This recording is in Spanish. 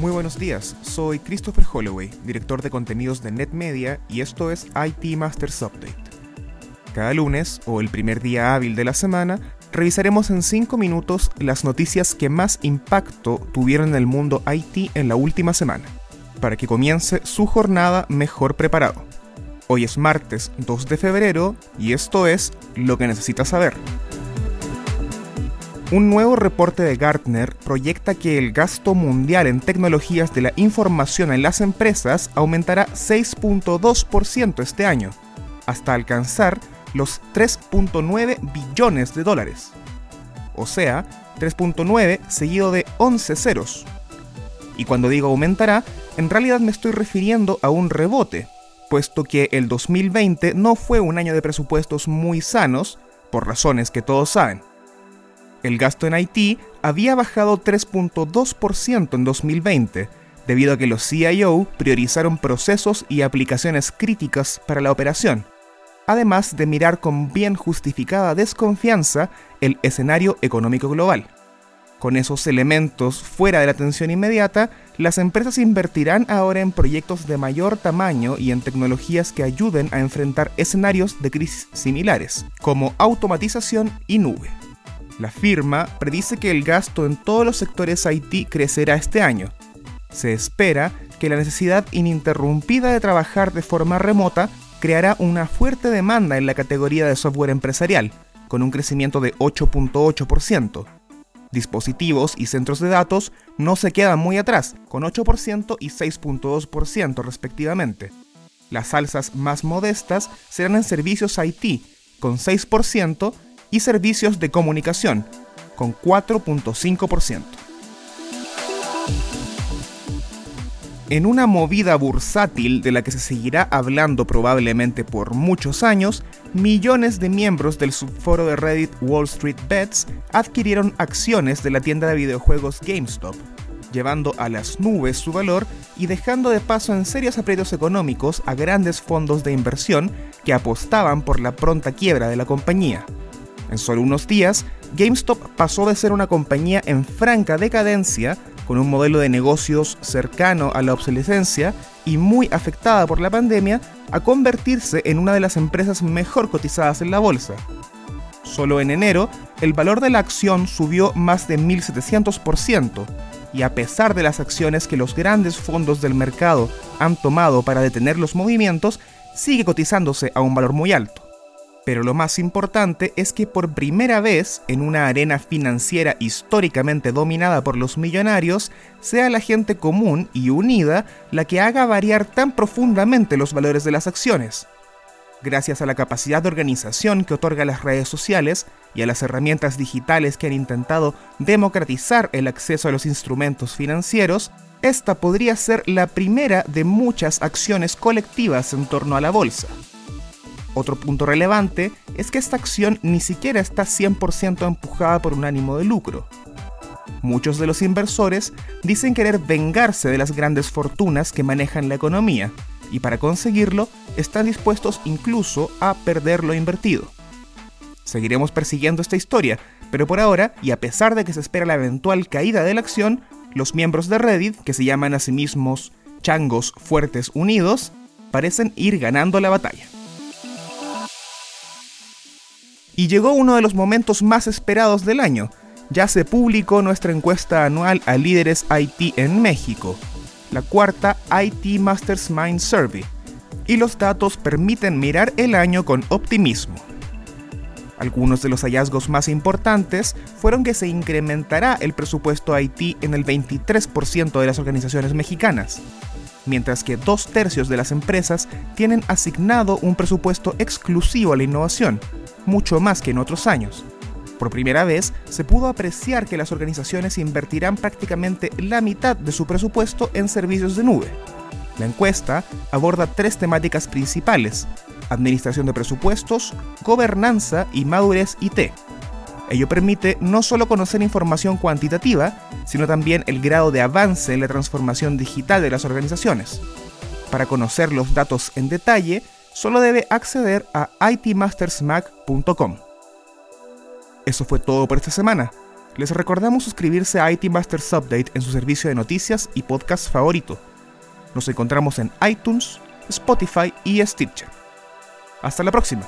Muy buenos días, soy Christopher Holloway, director de contenidos de NetMedia y esto es IT Masters Update. Cada lunes, o el primer día hábil de la semana, revisaremos en 5 minutos las noticias que más impacto tuvieron en el mundo IT en la última semana, para que comience su jornada mejor preparado. Hoy es martes 2 de febrero y esto es lo que necesitas saber. Un nuevo reporte de Gartner proyecta que el gasto mundial en tecnologías de la información en las empresas aumentará 6.2% este año, hasta alcanzar los 3.9 billones de dólares. O sea, 3.9 seguido de 11 ceros. Y cuando digo aumentará, en realidad me estoy refiriendo a un rebote, puesto que el 2020 no fue un año de presupuestos muy sanos, por razones que todos saben. El gasto en Haití había bajado 3.2% en 2020, debido a que los CIO priorizaron procesos y aplicaciones críticas para la operación, además de mirar con bien justificada desconfianza el escenario económico global. Con esos elementos fuera de la atención inmediata, las empresas invertirán ahora en proyectos de mayor tamaño y en tecnologías que ayuden a enfrentar escenarios de crisis similares, como automatización y nube. La firma predice que el gasto en todos los sectores IT crecerá este año. Se espera que la necesidad ininterrumpida de trabajar de forma remota creará una fuerte demanda en la categoría de software empresarial, con un crecimiento de 8.8%. Dispositivos y centros de datos no se quedan muy atrás, con 8% y 6.2% respectivamente. Las alzas más modestas serán en servicios IT, con 6%, y servicios de comunicación, con 4.5%. En una movida bursátil de la que se seguirá hablando probablemente por muchos años, millones de miembros del subforo de Reddit Wall Street Bets adquirieron acciones de la tienda de videojuegos GameStop, llevando a las nubes su valor y dejando de paso en serios aprietos económicos a grandes fondos de inversión que apostaban por la pronta quiebra de la compañía. En solo unos días, GameStop pasó de ser una compañía en franca decadencia, con un modelo de negocios cercano a la obsolescencia y muy afectada por la pandemia, a convertirse en una de las empresas mejor cotizadas en la bolsa. Solo en enero, el valor de la acción subió más de 1.700%, y a pesar de las acciones que los grandes fondos del mercado han tomado para detener los movimientos, sigue cotizándose a un valor muy alto. Pero lo más importante es que por primera vez en una arena financiera históricamente dominada por los millonarios, sea la gente común y unida la que haga variar tan profundamente los valores de las acciones. Gracias a la capacidad de organización que otorga las redes sociales y a las herramientas digitales que han intentado democratizar el acceso a los instrumentos financieros, esta podría ser la primera de muchas acciones colectivas en torno a la bolsa. Otro punto relevante es que esta acción ni siquiera está 100% empujada por un ánimo de lucro. Muchos de los inversores dicen querer vengarse de las grandes fortunas que manejan la economía, y para conseguirlo están dispuestos incluso a perder lo invertido. Seguiremos persiguiendo esta historia, pero por ahora, y a pesar de que se espera la eventual caída de la acción, los miembros de Reddit, que se llaman a sí mismos Changos Fuertes Unidos, parecen ir ganando la batalla. Y llegó uno de los momentos más esperados del año. Ya se publicó nuestra encuesta anual a líderes IT en México, la cuarta IT Masters Mind Survey, y los datos permiten mirar el año con optimismo. Algunos de los hallazgos más importantes fueron que se incrementará el presupuesto IT en el 23% de las organizaciones mexicanas, mientras que dos tercios de las empresas tienen asignado un presupuesto exclusivo a la innovación, mucho más que en otros años. Por primera vez, se pudo apreciar que las organizaciones invertirán prácticamente la mitad de su presupuesto en servicios de nube. La encuesta aborda tres temáticas principales, administración de presupuestos, gobernanza y madurez IT. Ello permite no solo conocer información cuantitativa, sino también el grado de avance en la transformación digital de las organizaciones. Para conocer los datos en detalle, solo debe acceder a itmastersmac.com. Eso fue todo por esta semana. les recordamos suscribirse a IT Masters Update en su servicio de noticias y podcast favorito. Nos encontramos en iTunes, Spotify y Stitcher. Hasta la próxima.